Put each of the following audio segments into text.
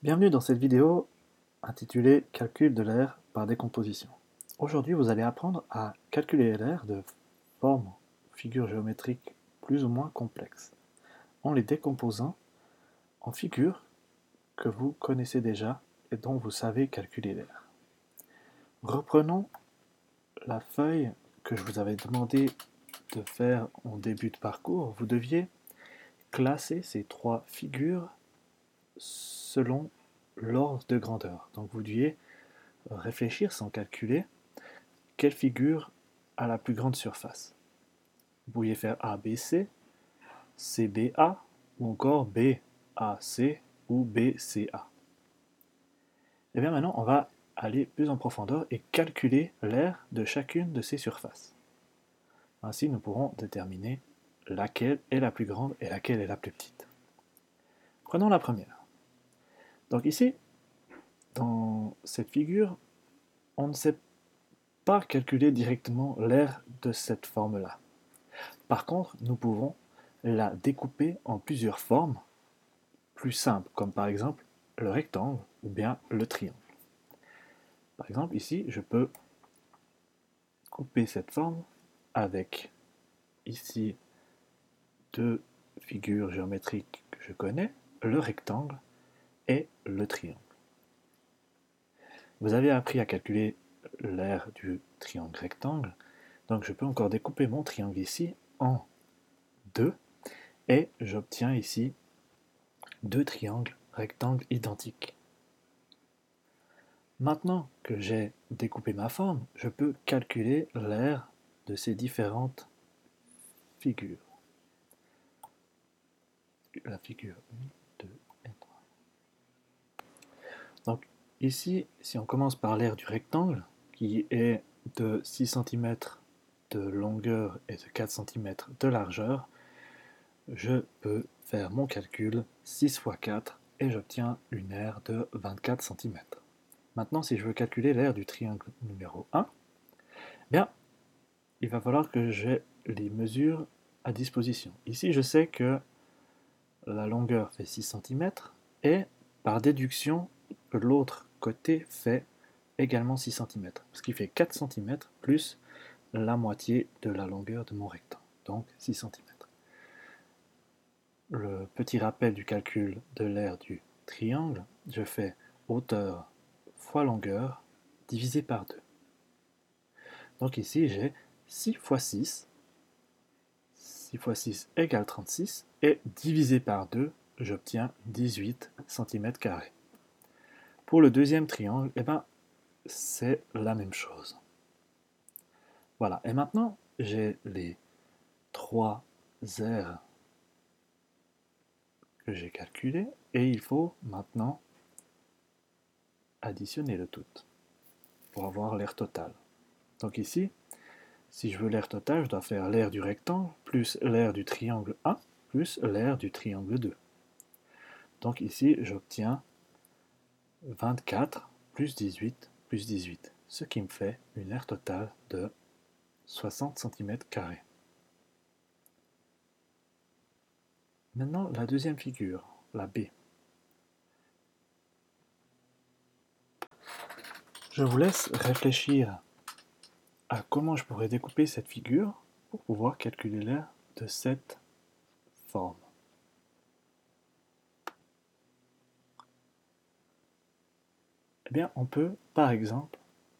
Bienvenue dans cette vidéo intitulée Calcul de l'air par décomposition. Aujourd'hui, vous allez apprendre à calculer l'air de formes, figures géométriques plus ou moins complexes, en les décomposant en figures que vous connaissez déjà et dont vous savez calculer l'air. Reprenons la feuille que je vous avais demandé de faire en début de parcours. Vous deviez classer ces trois figures selon l'ordre de grandeur. Donc vous deviez réfléchir sans calculer quelle figure a la plus grande surface. Vous pouviez faire ABC, CBA ou encore BAC ou BCA. Et bien maintenant, on va aller plus en profondeur et calculer l'air de chacune de ces surfaces. Ainsi, nous pourrons déterminer laquelle est la plus grande et laquelle est la plus petite. Prenons la première. Donc ici, dans cette figure, on ne sait pas calculer directement l'air de cette forme-là. Par contre, nous pouvons la découper en plusieurs formes plus simples, comme par exemple le rectangle ou bien le triangle. Par exemple, ici, je peux couper cette forme avec ici deux figures géométriques que je connais, le rectangle le triangle. Vous avez appris à calculer l'aire du triangle rectangle, donc je peux encore découper mon triangle ici en deux, et j'obtiens ici deux triangles rectangles identiques. Maintenant que j'ai découpé ma forme, je peux calculer l'aire de ces différentes figures. La figure Donc ici, si on commence par l'aire du rectangle, qui est de 6 cm de longueur et de 4 cm de largeur, je peux faire mon calcul 6 x 4 et j'obtiens une aire de 24 cm. Maintenant, si je veux calculer l'aire du triangle numéro 1, bien, il va falloir que j'ai les mesures à disposition. Ici, je sais que la longueur fait 6 cm et par déduction, l'autre côté fait également 6 cm, ce qui fait 4 cm plus la moitié de la longueur de mon rectangle, donc 6 cm. Le petit rappel du calcul de l'aire du triangle, je fais hauteur fois longueur divisé par 2. Donc ici j'ai 6 fois 6, 6 fois 6 égale 36, et divisé par 2, j'obtiens 18 cm carrés. Pour le deuxième triangle, eh ben, c'est la même chose. Voilà, et maintenant, j'ai les trois aires que j'ai calculées, et il faut maintenant additionner le tout pour avoir l'air total. Donc ici, si je veux l'air total, je dois faire l'air du rectangle plus l'air du triangle 1 plus l'air du triangle 2. Donc ici, j'obtiens 24 plus 18 plus 18, ce qui me fait une aire totale de 60 cm. Maintenant, la deuxième figure, la B. Je vous laisse réfléchir à comment je pourrais découper cette figure pour pouvoir calculer l'aire de cette forme. Eh bien, on peut, par exemple,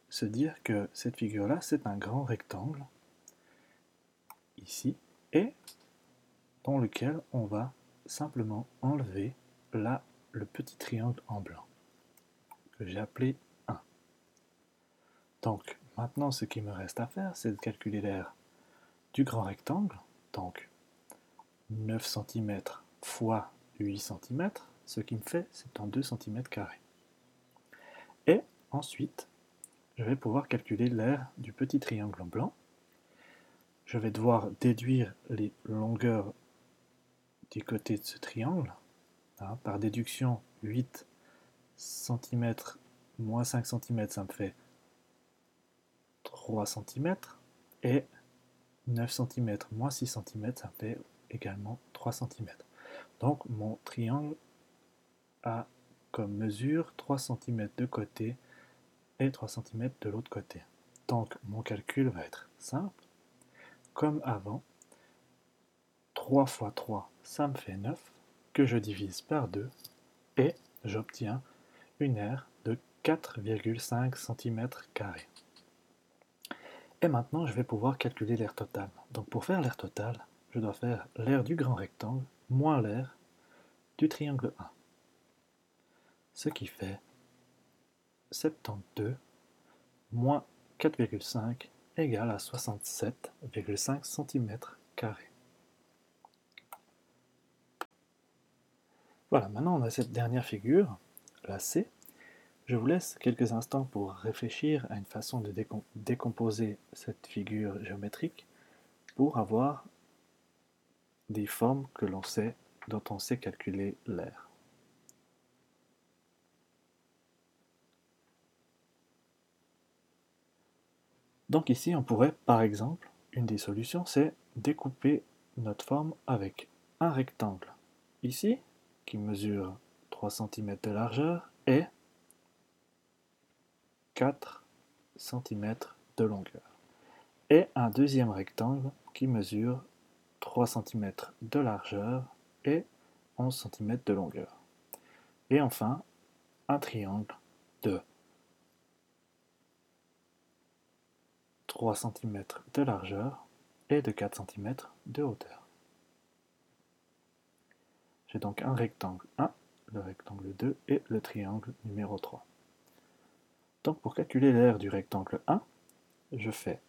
se dire que cette figure-là, c'est un grand rectangle, ici, et dans lequel on va simplement enlever là le petit triangle en blanc, que j'ai appelé 1. Donc, maintenant, ce qui me reste à faire, c'est de calculer l'aire du grand rectangle, donc 9 cm fois 8 cm, ce qui me fait, c'est en 2 cm carrés. Ensuite, je vais pouvoir calculer l'aire du petit triangle en blanc. Je vais devoir déduire les longueurs du côté de ce triangle. Hein, par déduction, 8 cm moins 5 cm, ça me fait 3 cm. Et 9 cm moins 6 cm, ça me fait également 3 cm. Donc mon triangle a comme mesure 3 cm de côté et 3 cm de l'autre côté. Donc mon calcul va être simple. Comme avant, 3 fois 3, ça me fait 9, que je divise par 2, et j'obtiens une aire de 4,5 cm. Et maintenant, je vais pouvoir calculer l'aire totale. Donc pour faire l'aire totale, je dois faire l'aire du grand rectangle moins l'aire du triangle 1. Ce qui fait 72 moins 4,5 égale à 67,5 cm. Voilà, maintenant on a cette dernière figure, la C. Je vous laisse quelques instants pour réfléchir à une façon de décomposer cette figure géométrique pour avoir des formes que l'on sait, dont on sait calculer l'air. Donc ici, on pourrait, par exemple, une des solutions, c'est découper notre forme avec un rectangle. Ici, qui mesure 3 cm de largeur et 4 cm de longueur. Et un deuxième rectangle qui mesure 3 cm de largeur et 11 cm de longueur. Et enfin, un triangle de 3 cm de largeur et de 4 cm de hauteur. J'ai donc un rectangle 1, le rectangle 2 et le triangle numéro 3. Donc pour calculer l'aire du rectangle 1, je fais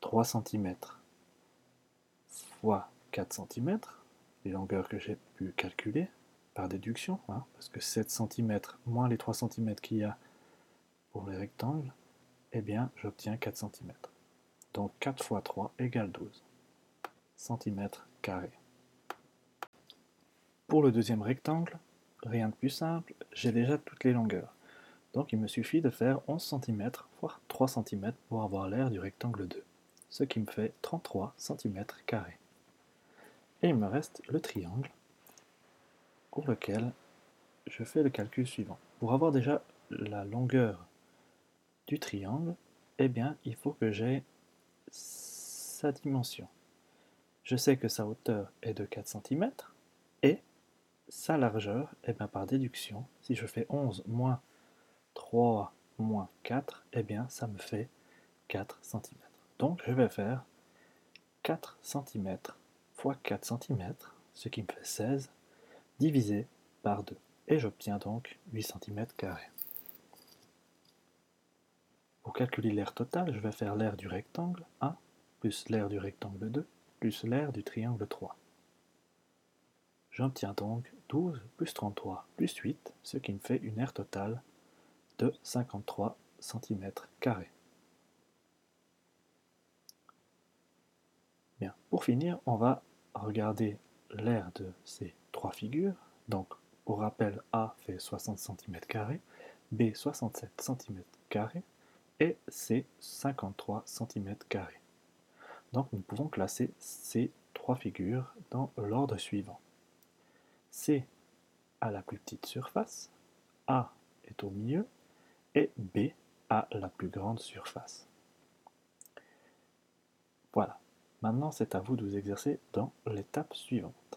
3 cm fois 4 cm, les longueurs que j'ai pu calculer par déduction, hein, parce que 7 cm moins les 3 cm qu'il y a pour les rectangles, eh bien j'obtiens 4 cm. Donc 4 fois 3 égale 12 cm carrés. Pour le deuxième rectangle, rien de plus simple, j'ai déjà toutes les longueurs. Donc il me suffit de faire 11 cm, voire 3 cm pour avoir l'aire du rectangle 2, ce qui me fait 33 cm carrés. Et il me reste le triangle, pour lequel je fais le calcul suivant. Pour avoir déjà la longueur du triangle, eh bien, il faut que j'ai sa dimension. Je sais que sa hauteur est de 4 cm, et sa largeur, eh bien par déduction, si je fais 11 moins 3 moins 4, et bien ça me fait 4 cm. Donc je vais faire 4 cm fois 4 cm, ce qui me fait 16, divisé par 2. Et j'obtiens donc 8 cm. Pour calculer l'aire totale, je vais faire l'aire du rectangle 1 plus l'aire du rectangle 2 plus l'aire du triangle 3. J'obtiens donc 12 plus 33 plus 8, ce qui me fait une aire totale de 53 cm. Bien, pour finir, on va regarder l'aire de ces trois figures. Donc, pour rappel, A fait 60 cm, B 67 cm et C 53 cm. Donc, nous pouvons classer ces trois figures dans l'ordre suivant. C a la plus petite surface, A est au milieu et B a la plus grande surface. Voilà. Maintenant, c'est à vous de vous exercer dans l'étape suivante.